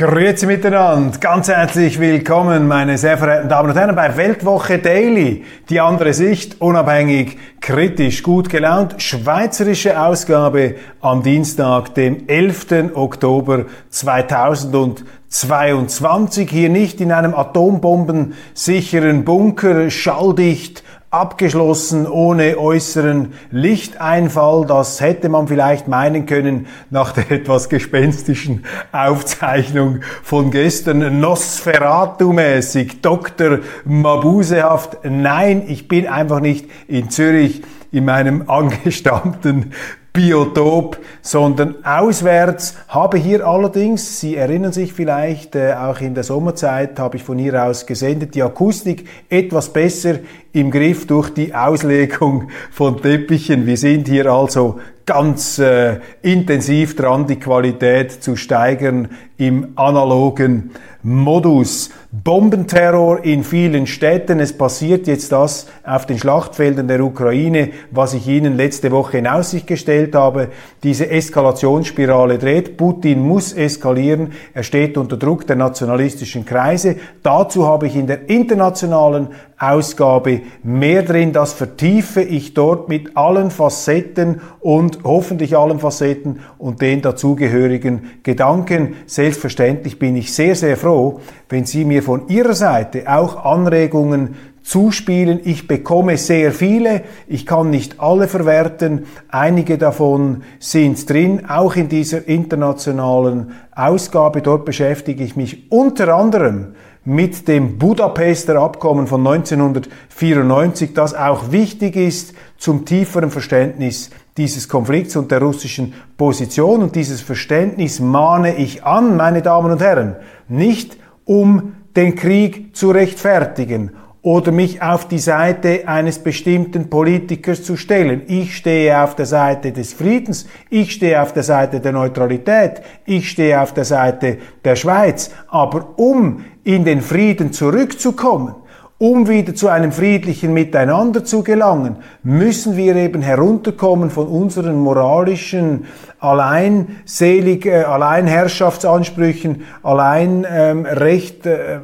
Grüezi miteinander, ganz herzlich willkommen, meine sehr verehrten Damen und Herren, bei Weltwoche Daily. Die andere Sicht, unabhängig, kritisch, gut gelaunt. Schweizerische Ausgabe am Dienstag, dem 11. Oktober 2022. Hier nicht in einem atombombensicheren Bunker, schalldicht, abgeschlossen ohne äußeren Lichteinfall. Das hätte man vielleicht meinen können nach der etwas gespenstischen Aufzeichnung von gestern. Nosferatu-mäßig, Dr. Mabusehaft. Nein, ich bin einfach nicht in Zürich in meinem angestammten Biotop, sondern auswärts. Habe hier allerdings, Sie erinnern sich vielleicht, äh, auch in der Sommerzeit habe ich von hier aus gesendet, die Akustik etwas besser im Griff durch die Auslegung von Teppichen. Wir sind hier also ganz äh, intensiv dran, die Qualität zu steigern im analogen Modus. Bombenterror in vielen Städten. Es passiert jetzt das auf den Schlachtfeldern der Ukraine, was ich Ihnen letzte Woche in Aussicht gestellt habe. Diese Eskalationsspirale dreht. Putin muss eskalieren. Er steht unter Druck der nationalistischen Kreise. Dazu habe ich in der internationalen Ausgabe mehr drin. Das vertiefe ich dort mit allen Facetten und hoffentlich allen Facetten und den dazugehörigen Gedanken. Selbstverständlich bin ich sehr, sehr froh, wenn Sie mir von Ihrer Seite auch Anregungen zuspielen. Ich bekomme sehr viele, ich kann nicht alle verwerten, einige davon sind drin, auch in dieser internationalen Ausgabe. Dort beschäftige ich mich unter anderem mit dem Budapester Abkommen von 1994, das auch wichtig ist zum tieferen Verständnis dieses Konflikts und der russischen Position. Und dieses Verständnis mahne ich an, meine Damen und Herren, nicht um den Krieg zu rechtfertigen oder mich auf die Seite eines bestimmten Politikers zu stellen. Ich stehe auf der Seite des Friedens, ich stehe auf der Seite der Neutralität, ich stehe auf der Seite der Schweiz. Aber um in den Frieden zurückzukommen, um wieder zu einem friedlichen Miteinander zu gelangen, müssen wir eben herunterkommen von unseren moralischen alleinselig, äh, Alleinherrschaftsansprüchen, allein ähm, Recht, äh,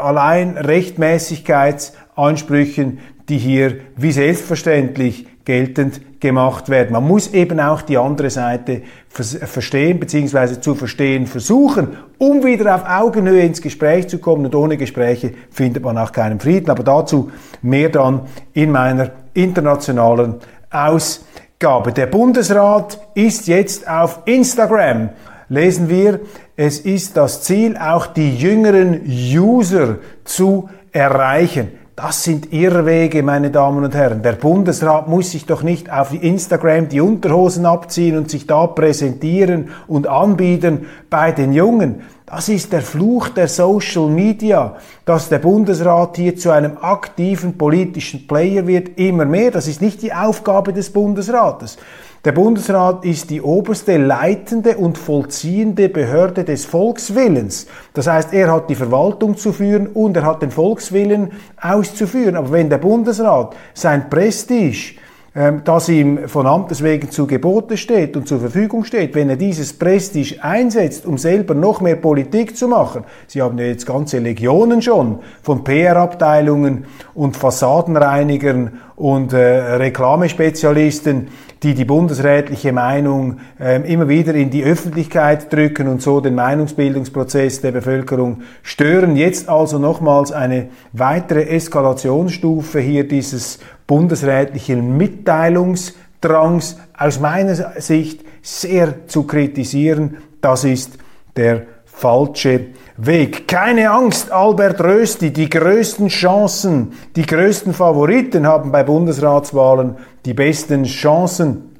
allein Rechtmäßigkeitsansprüchen, die hier wie selbstverständlich geltend gemacht werden. Man muss eben auch die andere Seite verstehen bzw. zu verstehen versuchen, um wieder auf Augenhöhe ins Gespräch zu kommen. Und ohne Gespräche findet man auch keinen Frieden. Aber dazu mehr dann in meiner internationalen Ausgabe. Der Bundesrat ist jetzt auf Instagram. Lesen wir, es ist das Ziel, auch die jüngeren User zu erreichen. Das sind Irrwege, meine Damen und Herren. Der Bundesrat muss sich doch nicht auf Instagram die Unterhosen abziehen und sich da präsentieren und anbieten bei den Jungen. Das ist der Fluch der Social Media, dass der Bundesrat hier zu einem aktiven politischen Player wird, immer mehr. Das ist nicht die Aufgabe des Bundesrates. Der Bundesrat ist die oberste leitende und vollziehende Behörde des Volkswillens. Das heißt, er hat die Verwaltung zu führen und er hat den Volkswillen auszuführen. Aber wenn der Bundesrat sein Prestige ähm, das ihm von Amtes wegen zu Gebote steht und zur Verfügung steht, wenn er dieses Prestige einsetzt, um selber noch mehr Politik zu machen. Sie haben ja jetzt ganze Legionen schon von PR-Abteilungen und Fassadenreinigern und äh, Reklamespezialisten, die die bundesrätliche Meinung äh, immer wieder in die Öffentlichkeit drücken und so den Meinungsbildungsprozess der Bevölkerung stören. Jetzt also nochmals eine weitere Eskalationsstufe hier dieses bundesrätlichen Mitteilungsdrangs aus meiner Sicht sehr zu kritisieren. Das ist der falsche Weg. Keine Angst, Albert Rösti, die größten Chancen, die größten Favoriten haben bei Bundesratswahlen die besten Chancen,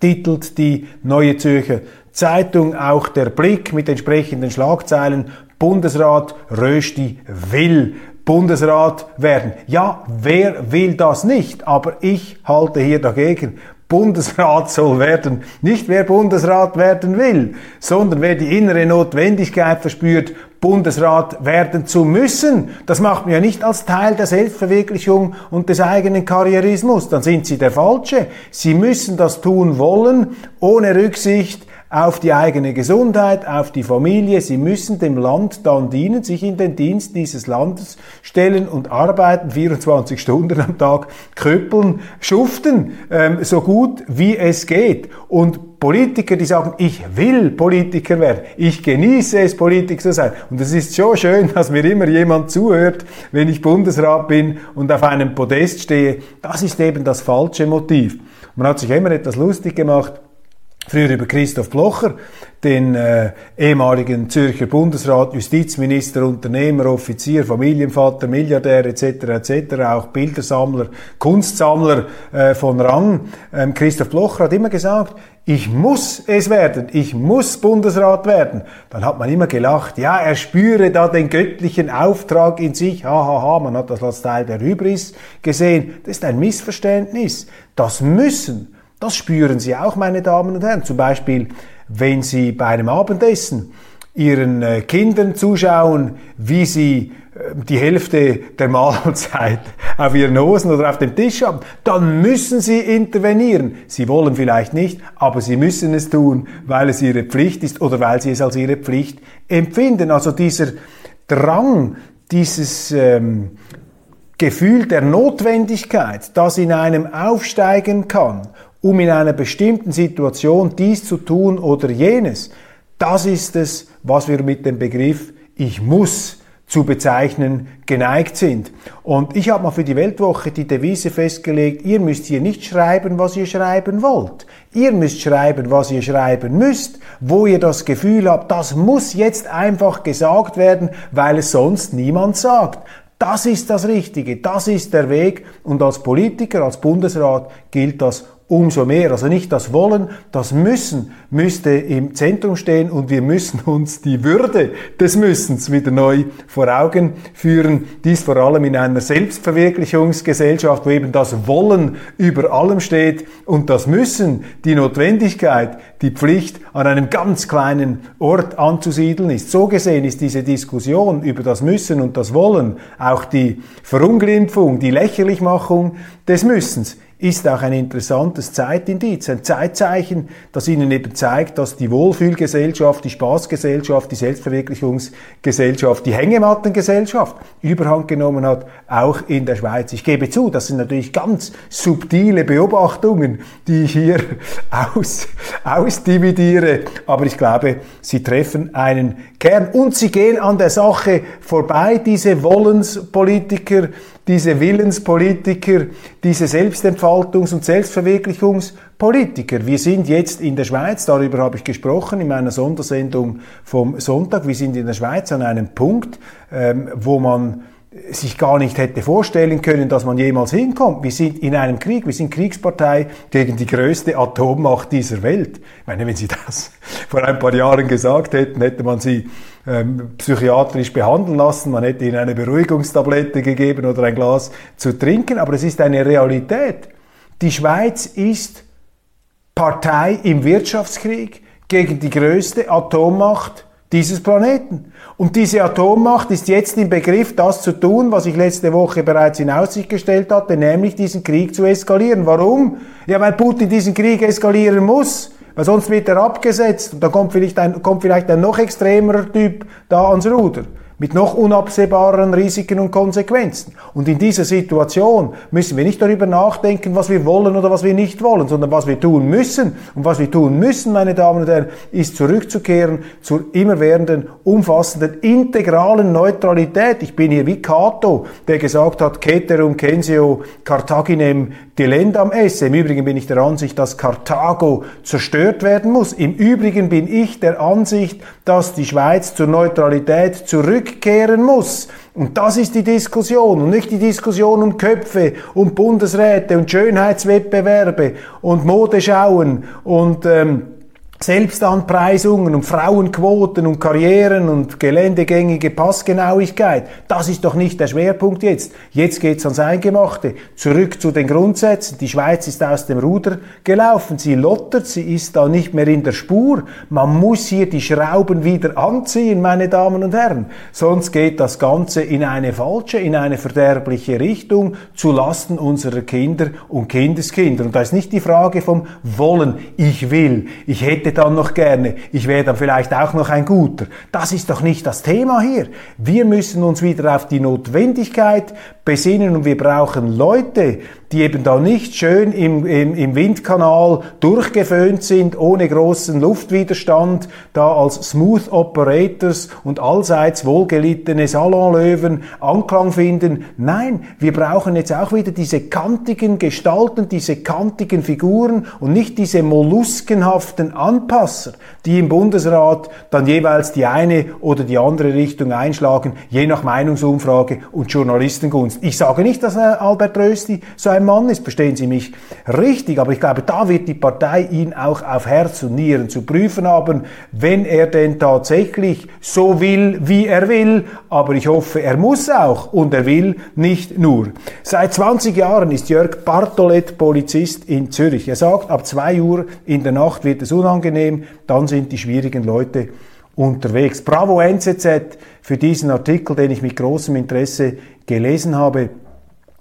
titelt die Neue Zürcher Zeitung, auch der Blick mit entsprechenden Schlagzeilen. Bundesrat Rösti will Bundesrat werden. Ja, wer will das nicht? Aber ich halte hier dagegen. Bundesrat soll werden. Nicht wer Bundesrat werden will, sondern wer die innere Notwendigkeit verspürt, Bundesrat werden zu müssen. Das macht man ja nicht als Teil der Selbstverwirklichung und des eigenen Karrierismus. Dann sind Sie der Falsche. Sie müssen das tun wollen, ohne Rücksicht auf die eigene Gesundheit, auf die Familie. Sie müssen dem Land dann dienen, sich in den Dienst dieses Landes stellen und arbeiten, 24 Stunden am Tag, köppeln, schuften, ähm, so gut wie es geht. Und Politiker, die sagen, ich will Politiker werden, ich genieße es, Politiker zu sein. Und es ist schon schön, dass mir immer jemand zuhört, wenn ich Bundesrat bin und auf einem Podest stehe. Das ist eben das falsche Motiv. Man hat sich immer etwas lustig gemacht Früher über Christoph Blocher, den äh, ehemaligen Zürcher Bundesrat, Justizminister, Unternehmer, Offizier, Familienvater, Milliardär etc. etc. auch Bildersammler, Kunstsammler äh, von Rang. Ähm, Christoph Blocher hat immer gesagt, ich muss es werden, ich muss Bundesrat werden. Dann hat man immer gelacht, ja, er spüre da den göttlichen Auftrag in sich, hahaha, ha, ha. man hat das als Teil der Hybris gesehen. Das ist ein Missverständnis. Das Müssen das spüren Sie auch, meine Damen und Herren. Zum Beispiel, wenn Sie bei einem Abendessen Ihren äh, Kindern zuschauen, wie sie äh, die Hälfte der Mahlzeit auf ihren Hosen oder auf dem Tisch haben, dann müssen Sie intervenieren. Sie wollen vielleicht nicht, aber Sie müssen es tun, weil es Ihre Pflicht ist oder weil Sie es als Ihre Pflicht empfinden. Also dieser Drang, dieses ähm, Gefühl der Notwendigkeit, das in einem aufsteigen kann um in einer bestimmten Situation dies zu tun oder jenes. Das ist es, was wir mit dem Begriff ich muss zu bezeichnen geneigt sind. Und ich habe mal für die Weltwoche die Devise festgelegt, ihr müsst hier nicht schreiben, was ihr schreiben wollt. Ihr müsst schreiben, was ihr schreiben müsst, wo ihr das Gefühl habt, das muss jetzt einfach gesagt werden, weil es sonst niemand sagt. Das ist das Richtige, das ist der Weg und als Politiker, als Bundesrat gilt das umso mehr. Also nicht das Wollen, das Müssen müsste im Zentrum stehen und wir müssen uns die Würde des Müssens wieder neu vor Augen führen. Dies vor allem in einer Selbstverwirklichungsgesellschaft, wo eben das Wollen über allem steht und das Müssen, die Notwendigkeit, die Pflicht an einem ganz kleinen Ort anzusiedeln ist. So gesehen ist diese Diskussion über das Müssen und das Wollen, auch die Verunglimpfung, die Lächerlichmachung des Müssens, ist auch ein interessantes Zeitindiz, ein Zeitzeichen, das Ihnen eben zeigt, dass die Wohlfühlgesellschaft, die Spaßgesellschaft, die Selbstverwirklichungsgesellschaft, die Hängematten-Gesellschaft Überhand genommen hat, auch in der Schweiz. Ich gebe zu, das sind natürlich ganz subtile Beobachtungen, die ich hier aus, ausdividiere, aber ich glaube, sie treffen einen Kern und sie gehen an der Sache vorbei, diese Wollenspolitiker, diese Willenspolitiker, diese Selbstentfaltungs- und Selbstverwirklichungspolitiker. Wir sind jetzt in der Schweiz, darüber habe ich gesprochen in meiner Sondersendung vom Sonntag, wir sind in der Schweiz an einem Punkt, ähm, wo man sich gar nicht hätte vorstellen können, dass man jemals hinkommt. Wir sind in einem Krieg, wir sind Kriegspartei gegen die größte Atommacht dieser Welt. Ich meine, wenn Sie das vor ein paar Jahren gesagt hätten, hätte man Sie ähm, psychiatrisch behandeln lassen, man hätte ihnen eine Beruhigungstablette gegeben oder ein Glas zu trinken, aber es ist eine Realität. Die Schweiz ist Partei im Wirtschaftskrieg gegen die größte Atommacht dieses Planeten. Und diese Atommacht ist jetzt im Begriff, das zu tun, was ich letzte Woche bereits in Aussicht gestellt hatte, nämlich diesen Krieg zu eskalieren. Warum? Ja, weil Putin diesen Krieg eskalieren muss. Weil sonst wird er abgesetzt und da kommt vielleicht ein, kommt vielleicht ein noch extremerer Typ da ans Ruder. Mit noch unabsehbareren Risiken und Konsequenzen. Und in dieser Situation müssen wir nicht darüber nachdenken, was wir wollen oder was wir nicht wollen, sondern was wir tun müssen. Und was wir tun müssen, meine Damen und Herren, ist zurückzukehren zur immerwährenden, umfassenden, integralen Neutralität. Ich bin hier wie Cato, der gesagt hat, Ceterum censeo Carthaginem delendam esse. Im Übrigen bin ich der Ansicht, dass Karthago zerstört werden muss. Im Übrigen bin ich der Ansicht, dass die Schweiz zur Neutralität zurückkehren muss. Und das ist die Diskussion und nicht die Diskussion um Köpfe, um Bundesräte und Schönheitswettbewerbe und Modeschauen und ähm, Selbstanpreisungen und Frauenquoten und Karrieren und geländegängige Passgenauigkeit. Das ist doch nicht der Schwerpunkt jetzt. Jetzt geht's ans Eingemachte. Zurück zu den Grundsätzen. Die Schweiz ist aus dem Ruder gelaufen. Sie lottert, sie ist da nicht mehr in der Spur. Man muss hier die Schrauben wieder anziehen, meine Damen und Herren. Sonst geht das Ganze in eine falsche, in eine verderbliche Richtung zu Lasten unserer Kinder und Kindeskinder. Und da ist nicht die Frage vom Wollen. Ich will. Ich hätte dann noch gerne, ich wäre dann vielleicht auch noch ein guter. Das ist doch nicht das Thema hier. Wir müssen uns wieder auf die Notwendigkeit besinnen und wir brauchen Leute, die eben da nicht schön im, im, im Windkanal durchgeföhnt sind, ohne großen Luftwiderstand, da als Smooth Operators und allseits wohlgelittene Salonlöwen Anklang finden. Nein, wir brauchen jetzt auch wieder diese kantigen Gestalten, diese kantigen Figuren und nicht diese molluskenhaften Anpasser, die im Bundesrat dann jeweils die eine oder die andere Richtung einschlagen, je nach Meinungsumfrage und Journalistengunst. Ich sage nicht, dass Albert Rösti so ein Mann ist, verstehen Sie mich richtig, aber ich glaube, da wird die Partei ihn auch auf Herz und Nieren zu prüfen haben, wenn er denn tatsächlich so will, wie er will, aber ich hoffe, er muss auch und er will nicht nur. Seit 20 Jahren ist Jörg Bartolet Polizist in Zürich. Er sagt, ab 2 Uhr in der Nacht wird es unangenehm, dann sind die schwierigen Leute unterwegs. Bravo NZZ für diesen Artikel, den ich mit großem Interesse gelesen habe.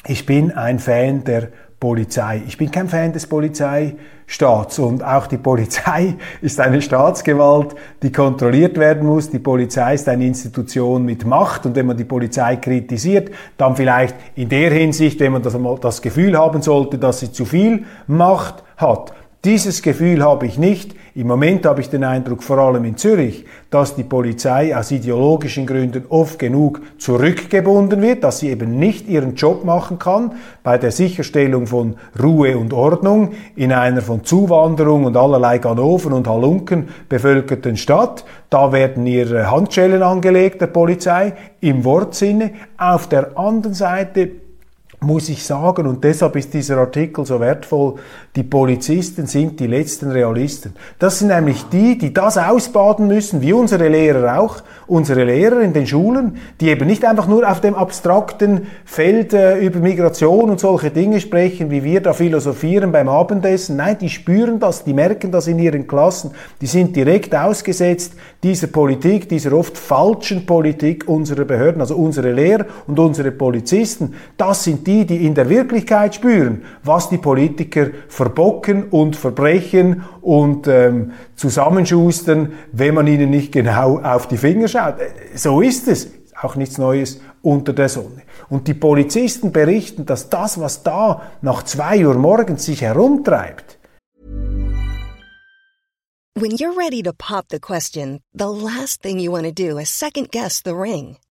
Ich bin ein Fan der Polizei. Ich bin kein Fan des Polizeistaats und auch die Polizei ist eine Staatsgewalt, die kontrolliert werden muss. Die Polizei ist eine Institution mit Macht und wenn man die Polizei kritisiert, dann vielleicht in der Hinsicht, wenn man das, das Gefühl haben sollte, dass sie zu viel Macht hat. Dieses Gefühl habe ich nicht. Im Moment habe ich den Eindruck, vor allem in Zürich, dass die Polizei aus ideologischen Gründen oft genug zurückgebunden wird, dass sie eben nicht ihren Job machen kann bei der Sicherstellung von Ruhe und Ordnung in einer von Zuwanderung und allerlei Ganoven und Halunken bevölkerten Stadt. Da werden ihr Handschellen angelegt, der Polizei, im Wortsinne. Auf der anderen Seite muss ich sagen, und deshalb ist dieser Artikel so wertvoll, die Polizisten sind die letzten Realisten. Das sind nämlich die, die das ausbaden müssen, wie unsere Lehrer auch, unsere Lehrer in den Schulen, die eben nicht einfach nur auf dem abstrakten Feld äh, über Migration und solche Dinge sprechen, wie wir da philosophieren beim Abendessen. Nein, die spüren das, die merken das in ihren Klassen, die sind direkt ausgesetzt dieser Politik, dieser oft falschen Politik unserer Behörden, also unsere Lehrer und unsere Polizisten. Das sind die, die in der Wirklichkeit spüren, was die Politiker verbocken und verbrechen und ähm, zusammenschustern, wenn man ihnen nicht genau auf die Finger schaut. So ist es. Auch nichts Neues unter der Sonne. Und die Polizisten berichten, dass das, was da nach zwei Uhr morgens sich herumtreibt, When you're ready to pop the question, the last thing you want to do is second guess the ring.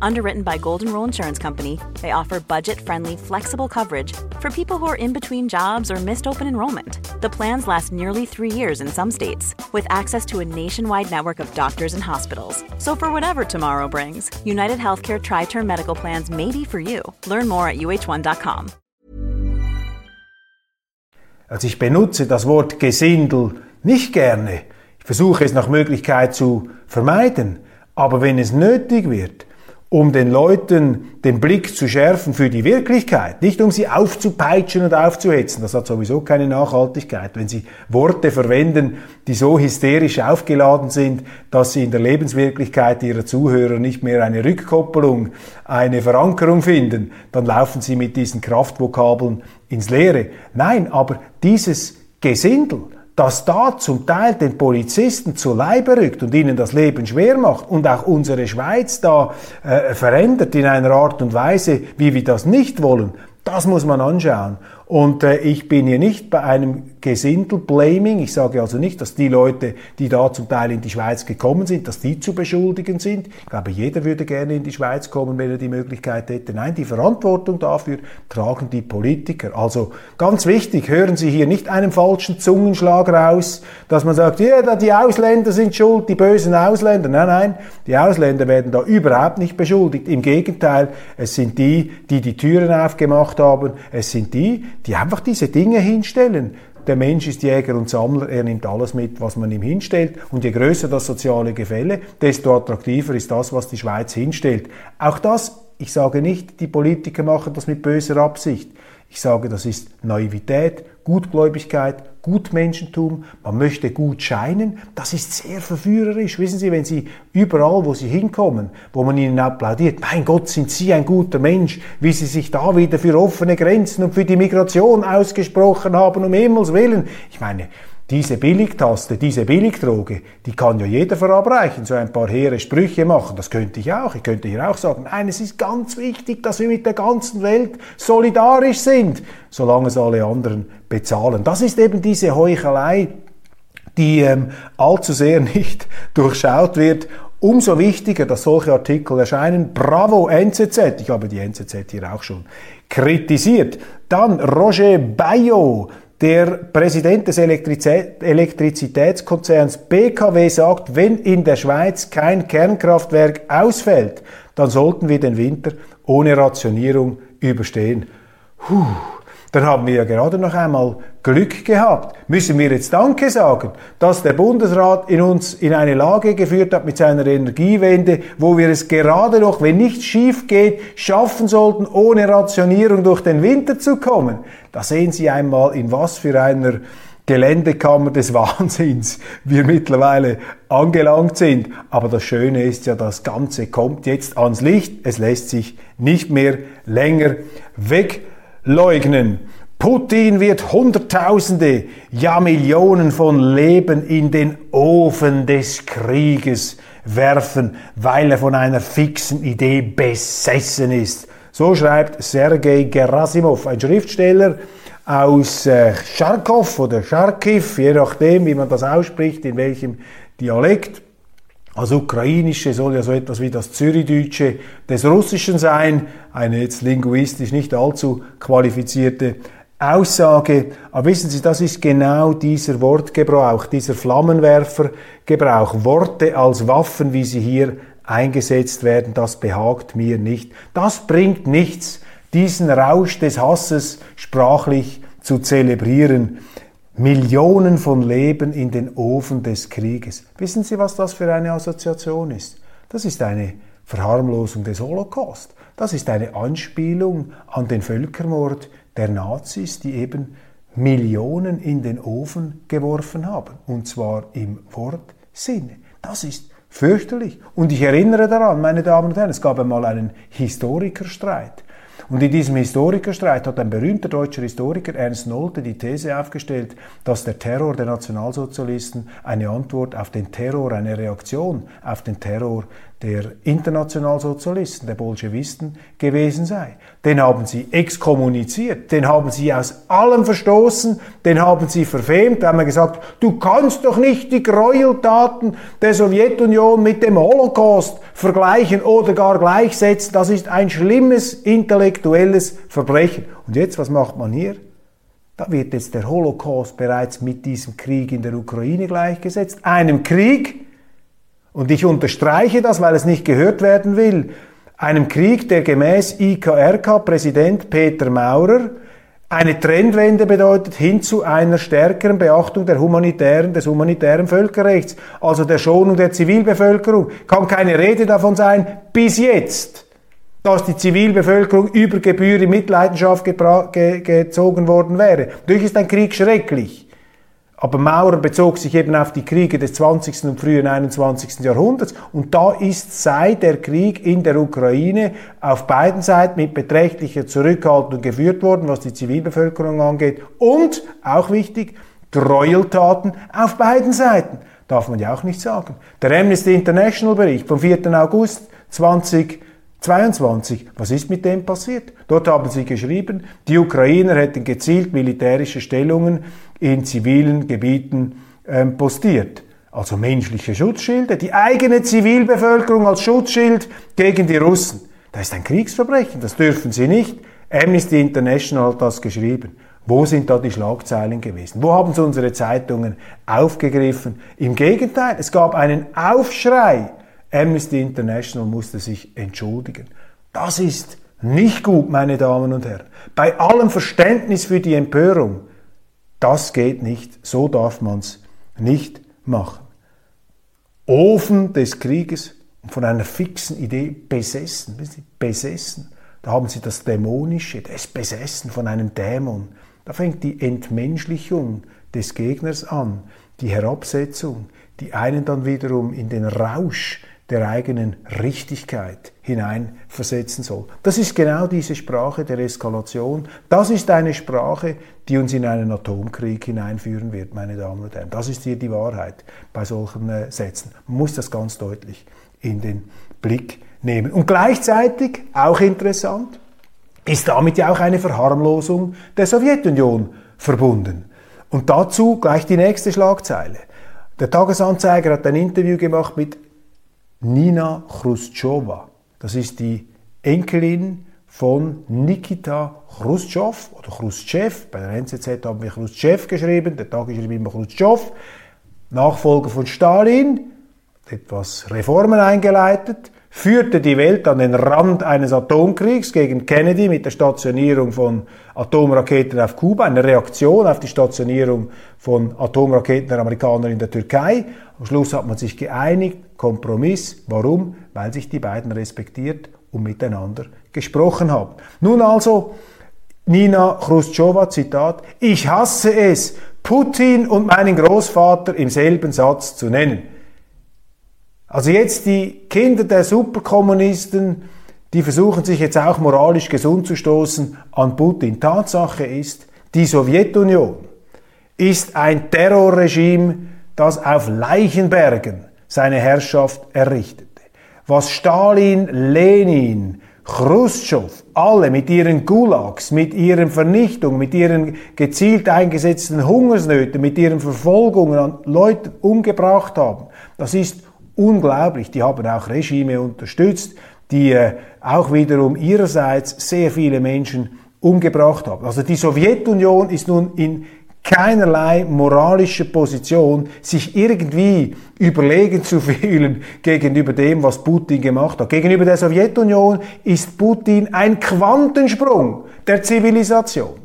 Underwritten by Golden Rule Insurance Company, they offer budget-friendly, flexible coverage for people who are in between jobs or missed open enrollment. The plans last nearly three years in some states, with access to a nationwide network of doctors and hospitals. So for whatever tomorrow brings, United Healthcare Tri-Term Medical Plans may be for you. Learn more at uh1.com. Also ich benutze das Wort Gesindel Nicht gerne. Ich versuche es nach Möglichkeit zu vermeiden. Aber wenn es nötig wird, um den Leuten den Blick zu schärfen für die Wirklichkeit, nicht um sie aufzupeitschen und aufzuhetzen. Das hat sowieso keine Nachhaltigkeit. Wenn sie Worte verwenden, die so hysterisch aufgeladen sind, dass sie in der Lebenswirklichkeit ihrer Zuhörer nicht mehr eine Rückkoppelung, eine Verankerung finden, dann laufen sie mit diesen Kraftvokabeln ins Leere. Nein, aber dieses Gesindel, das da zum Teil den Polizisten zu Leibe rückt und ihnen das Leben schwer macht und auch unsere Schweiz da äh, verändert in einer Art und Weise, wie wir das nicht wollen, das muss man anschauen. Und äh, ich bin hier nicht bei einem Gesindel-Blaming. Ich sage also nicht, dass die Leute, die da zum Teil in die Schweiz gekommen sind, dass die zu beschuldigen sind. Ich glaube, jeder würde gerne in die Schweiz kommen, wenn er die Möglichkeit hätte. Nein, die Verantwortung dafür tragen die Politiker. Also ganz wichtig, hören Sie hier nicht einen falschen Zungenschlag raus, dass man sagt, ja, die Ausländer sind schuld, die bösen Ausländer. Nein, nein, die Ausländer werden da überhaupt nicht beschuldigt. Im Gegenteil, es sind die, die die Türen aufgemacht haben. Es sind die, die einfach diese Dinge hinstellen. Der Mensch ist Jäger und Sammler, er nimmt alles mit, was man ihm hinstellt. Und je größer das soziale Gefälle, desto attraktiver ist das, was die Schweiz hinstellt. Auch das, ich sage nicht, die Politiker machen das mit böser Absicht. Ich sage, das ist Naivität, Gutgläubigkeit, Gutmenschentum. Man möchte gut scheinen. Das ist sehr verführerisch. Wissen Sie, wenn Sie überall, wo Sie hinkommen, wo man Ihnen applaudiert, mein Gott, sind Sie ein guter Mensch, wie Sie sich da wieder für offene Grenzen und für die Migration ausgesprochen haben, um Himmels Willen. Ich meine, diese Billigtaste, diese Billigdroge, die kann ja jeder verabreichen, so ein paar hehre Sprüche machen. Das könnte ich auch. Ich könnte hier auch sagen, nein, es ist ganz wichtig, dass wir mit der ganzen Welt solidarisch sind, solange es alle anderen bezahlen. Das ist eben diese Heuchelei, die ähm, allzu sehr nicht durchschaut wird. Umso wichtiger, dass solche Artikel erscheinen. Bravo NZZ. Ich habe die NZZ hier auch schon kritisiert. Dann Roger Bayot der Präsident des Elektrizitätskonzerns BKW sagt, wenn in der Schweiz kein Kernkraftwerk ausfällt, dann sollten wir den Winter ohne Rationierung überstehen. Puh dann haben wir ja gerade noch einmal Glück gehabt. Müssen wir jetzt Danke sagen, dass der Bundesrat in uns in eine Lage geführt hat mit seiner Energiewende, wo wir es gerade noch, wenn nichts schief geht, schaffen sollten, ohne Rationierung durch den Winter zu kommen. Da sehen Sie einmal, in was für einer Geländekammer des Wahnsinns wir mittlerweile angelangt sind. Aber das Schöne ist ja, das Ganze kommt jetzt ans Licht. Es lässt sich nicht mehr länger weg leugnen. Putin wird Hunderttausende, ja Millionen von Leben in den Ofen des Krieges werfen, weil er von einer fixen Idee besessen ist. So schreibt Sergei Gerasimov, ein Schriftsteller aus äh, Charkow oder Charkiw, je nachdem, wie man das ausspricht, in welchem Dialekt. Das Ukrainische soll ja so etwas wie das Zürichdeutsche des Russischen sein, eine jetzt linguistisch nicht allzu qualifizierte Aussage. Aber wissen Sie, das ist genau dieser Wortgebrauch, dieser Flammenwerfergebrauch. Worte als Waffen, wie sie hier eingesetzt werden, das behagt mir nicht. Das bringt nichts, diesen Rausch des Hasses sprachlich zu zelebrieren. Millionen von Leben in den Ofen des Krieges. Wissen Sie, was das für eine Assoziation ist? Das ist eine Verharmlosung des Holocaust. Das ist eine Anspielung an den Völkermord der Nazis, die eben Millionen in den Ofen geworfen haben. Und zwar im Wortsinne. Das ist fürchterlich. Und ich erinnere daran, meine Damen und Herren, es gab einmal einen Historikerstreit und in diesem Historikerstreit hat ein berühmter deutscher Historiker, Ernst Nolte, die These aufgestellt, dass der Terror der Nationalsozialisten eine Antwort auf den Terror, eine Reaktion auf den Terror der Internationalsozialisten, der Bolschewisten gewesen sei. Den haben sie exkommuniziert, den haben sie aus allem verstoßen, den haben sie verfemt, da haben wir gesagt, du kannst doch nicht die Gräueltaten der Sowjetunion mit dem Holocaust vergleichen oder gar gleichsetzen, das ist ein schlimmes intellektuelles Verbrechen. Und jetzt, was macht man hier? Da wird jetzt der Holocaust bereits mit diesem Krieg in der Ukraine gleichgesetzt, einem Krieg, und ich unterstreiche das, weil es nicht gehört werden will, einem Krieg, der gemäß IKRK-Präsident Peter Maurer eine Trendwende bedeutet hin zu einer stärkeren Beachtung der humanitären, des humanitären Völkerrechts, also der Schonung der Zivilbevölkerung. Kann keine Rede davon sein, bis jetzt, dass die Zivilbevölkerung über Gebühr in Mitleidenschaft ge gezogen worden wäre. Natürlich ist ein Krieg schrecklich. Aber Maurer bezog sich eben auf die Kriege des 20. und frühen 21. Jahrhunderts. Und da ist seit der Krieg in der Ukraine auf beiden Seiten mit beträchtlicher Zurückhaltung geführt worden, was die Zivilbevölkerung angeht. Und, auch wichtig, Gräueltaten auf beiden Seiten. Darf man ja auch nicht sagen. Der Amnesty International Bericht vom 4. August 2022. Was ist mit dem passiert? Dort haben sie geschrieben, die Ukrainer hätten gezielt militärische Stellungen in zivilen Gebieten ähm, postiert. Also menschliche Schutzschilde, die eigene Zivilbevölkerung als Schutzschild gegen die Russen. Das ist ein Kriegsverbrechen, das dürfen sie nicht. Amnesty International hat das geschrieben. Wo sind da die Schlagzeilen gewesen? Wo haben es unsere Zeitungen aufgegriffen? Im Gegenteil, es gab einen Aufschrei. Amnesty International musste sich entschuldigen. Das ist nicht gut, meine Damen und Herren. Bei allem Verständnis für die Empörung, das geht nicht, so darf man es nicht machen. Ofen des Krieges und von einer fixen Idee besessen, besessen. Da haben sie das Dämonische, ist besessen von einem Dämon. Da fängt die Entmenschlichung des Gegners an, die Herabsetzung, die einen dann wiederum in den Rausch der eigenen Richtigkeit hineinversetzen soll. Das ist genau diese Sprache der Eskalation. Das ist eine Sprache, die uns in einen Atomkrieg hineinführen wird, meine Damen und Herren. Das ist hier die Wahrheit bei solchen äh, Sätzen. Man muss das ganz deutlich in den Blick nehmen. Und gleichzeitig, auch interessant, ist damit ja auch eine Verharmlosung der Sowjetunion verbunden. Und dazu gleich die nächste Schlagzeile. Der Tagesanzeiger hat ein Interview gemacht mit Nina Khrushcheva. Das ist die Enkelin von Nikita Khrushchev oder Khrushchev. Bei der NZZ haben wir Khrushchev geschrieben, der Tag geschrieben immer Khrushchev. Nachfolger von Stalin, etwas Reformen eingeleitet, führte die Welt an den Rand eines Atomkriegs gegen Kennedy mit der Stationierung von Atomraketen auf Kuba, eine Reaktion auf die Stationierung von Atomraketen der Amerikaner in der Türkei. Am Schluss hat man sich geeinigt, Kompromiss. Warum? Weil sich die beiden respektiert und miteinander gesprochen haben. Nun also Nina Khrushcheva, Zitat, ich hasse es, Putin und meinen Großvater im selben Satz zu nennen. Also jetzt die Kinder der Superkommunisten, die versuchen sich jetzt auch moralisch gesund zu stoßen an Putin. Tatsache ist, die Sowjetunion ist ein Terrorregime, das auf Leichenbergen seine Herrschaft errichtete. Was Stalin, Lenin, Khrushchev, alle mit ihren Gulags, mit ihren Vernichtungen, mit ihren gezielt eingesetzten Hungersnöten, mit ihren Verfolgungen an Leute umgebracht haben, das ist unglaublich. Die haben auch Regime unterstützt, die äh, auch wiederum ihrerseits sehr viele Menschen umgebracht haben. Also die Sowjetunion ist nun in keinerlei moralische Position, sich irgendwie überlegen zu fühlen gegenüber dem, was Putin gemacht hat. Gegenüber der Sowjetunion ist Putin ein Quantensprung der Zivilisation.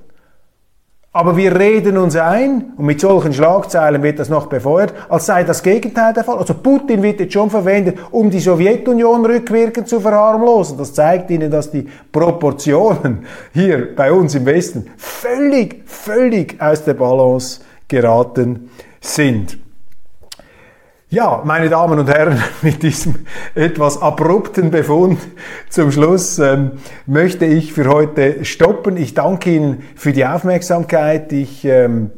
Aber wir reden uns ein, und mit solchen Schlagzeilen wird das noch befeuert, als sei das Gegenteil der Fall. Also Putin wird jetzt schon verwendet, um die Sowjetunion rückwirkend zu verharmlosen. Das zeigt Ihnen, dass die Proportionen hier bei uns im Westen völlig, völlig aus der Balance geraten sind. Ja, meine Damen und Herren, mit diesem etwas abrupten Befund zum Schluss ähm, möchte ich für heute stoppen. Ich danke Ihnen für die Aufmerksamkeit. Ich ähm,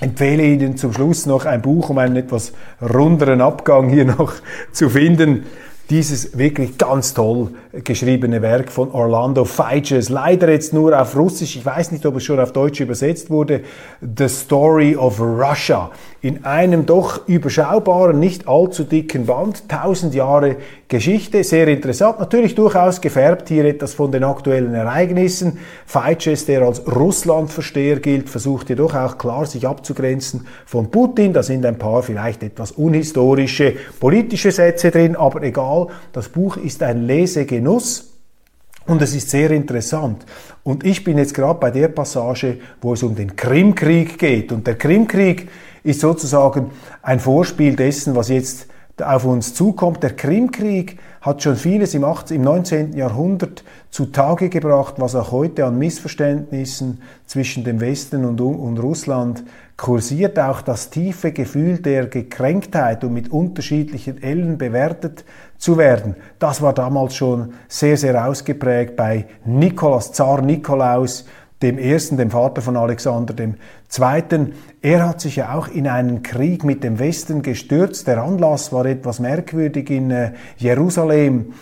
empfehle Ihnen zum Schluss noch ein Buch, um einen etwas runderen Abgang hier noch zu finden dieses wirklich ganz toll geschriebene Werk von Orlando Feiges, leider jetzt nur auf Russisch, ich weiß nicht, ob es schon auf Deutsch übersetzt wurde, The Story of Russia, in einem doch überschaubaren, nicht allzu dicken Band, 1000 Jahre Geschichte, sehr interessant, natürlich durchaus gefärbt hier etwas von den aktuellen Ereignissen. Feitsches, der als Russlandversteher gilt, versucht jedoch auch klar sich abzugrenzen von Putin. Da sind ein paar vielleicht etwas unhistorische politische Sätze drin, aber egal, das Buch ist ein Lesegenuss. Und es ist sehr interessant. Und ich bin jetzt gerade bei der Passage, wo es um den Krimkrieg geht. Und der Krimkrieg ist sozusagen ein Vorspiel dessen, was jetzt auf uns zukommt. Der Krimkrieg hat schon vieles im, 18, im 19. Jahrhundert zutage gebracht, was auch heute an Missverständnissen zwischen dem Westen und, und Russland kursiert. Auch das tiefe Gefühl der Gekränktheit und mit unterschiedlichen Ellen bewertet zu werden. Das war damals schon sehr, sehr ausgeprägt bei Nikolaus, Zar Nikolaus, dem ersten, dem Vater von Alexander dem Zweiten. Er hat sich ja auch in einen Krieg mit dem Westen gestürzt. Der Anlass war etwas merkwürdig. In äh, Jerusalem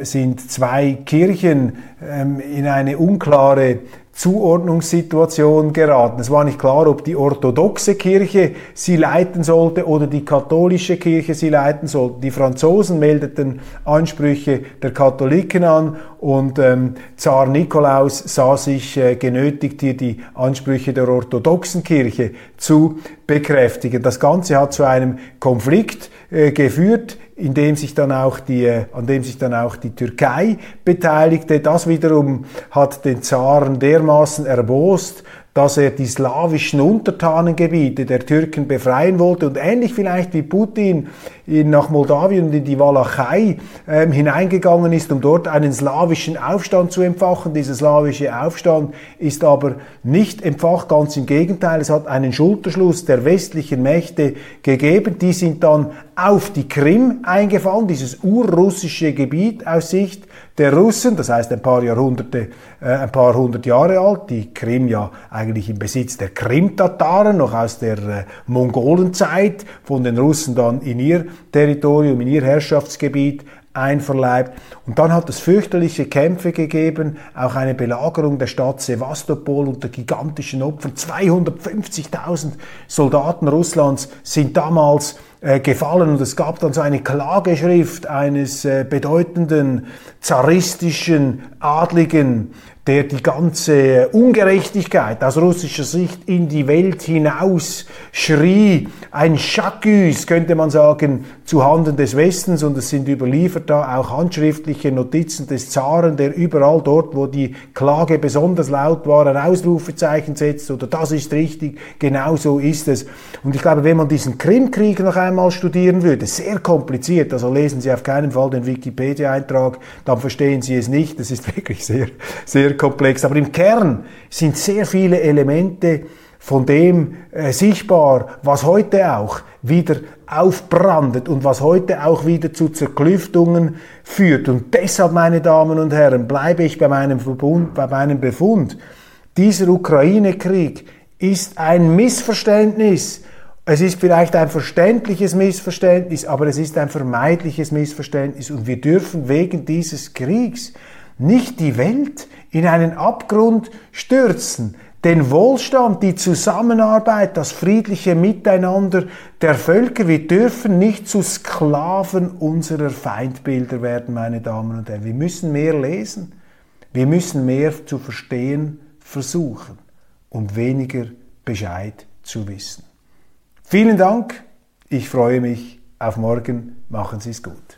sind zwei Kirchen ähm, in eine unklare Zuordnungssituation geraten. Es war nicht klar, ob die orthodoxe Kirche sie leiten sollte oder die katholische Kirche sie leiten sollte. Die Franzosen meldeten Ansprüche der Katholiken an und ähm, Zar Nikolaus sah sich äh, genötigt, hier die Ansprüche der orthodoxen Kirche zu bekräftigen. Das Ganze hat zu einem Konflikt äh, geführt in dem sich dann auch die, äh, an dem sich dann auch die Türkei beteiligte. Das wiederum hat den Zaren dermaßen erbost, dass er die slawischen Untertanengebiete der Türken befreien wollte und ähnlich vielleicht wie Putin in, nach Moldawien und in die Walachei ähm, hineingegangen ist, um dort einen slawischen Aufstand zu entfachen. Dieser slawische Aufstand ist aber nicht entfacht, ganz im Gegenteil. Es hat einen Schulterschluss der westlichen Mächte gegeben. Die sind dann auf die Krim eingefallen, dieses urrussische Gebiet aus Sicht der Russen, das heißt ein paar Jahrhunderte, äh, ein paar hundert Jahre alt, die Krim ja eigentlich im Besitz der Krim-Tataren, noch aus der äh, Mongolenzeit, von den Russen dann in ihr Territorium, in ihr Herrschaftsgebiet einverleibt. Und dann hat es fürchterliche Kämpfe gegeben, auch eine Belagerung der Stadt Sevastopol unter gigantischen Opfern. 250.000 Soldaten Russlands sind damals gefallen. Und es gab dann so eine Klageschrift eines äh, bedeutenden zaristischen Adligen, der die ganze Ungerechtigkeit aus russischer Sicht in die Welt hinaus schrie. Ein Chacus, könnte man sagen, zu Handen des Westens und es sind überliefert da auch handschriftliche Notizen des Zaren, der überall dort, wo die Klage besonders laut war, ein Ausrufezeichen setzt oder das ist richtig, genau so ist es. Und ich glaube, wenn man diesen Krimkrieg noch einmal studieren würde, sehr kompliziert, also lesen Sie auf keinen Fall den Wikipedia-Eintrag, dann verstehen Sie es nicht, das ist wirklich sehr, sehr komplex. Aber im Kern sind sehr viele Elemente von dem äh, sichtbar, was heute auch wieder aufbrandet und was heute auch wieder zu Zerklüftungen führt. Und deshalb, meine Damen und Herren, bleibe ich bei meinem, Verbund, bei meinem Befund. Dieser Ukraine-Krieg ist ein Missverständnis. Es ist vielleicht ein verständliches Missverständnis, aber es ist ein vermeidliches Missverständnis. Und wir dürfen wegen dieses Kriegs nicht die Welt in einen Abgrund stürzen. Den Wohlstand, die Zusammenarbeit, das friedliche Miteinander der Völker, wir dürfen nicht zu Sklaven unserer Feindbilder werden, meine Damen und Herren. Wir müssen mehr lesen, wir müssen mehr zu verstehen versuchen und weniger Bescheid zu wissen. Vielen Dank, ich freue mich auf morgen, machen Sie es gut.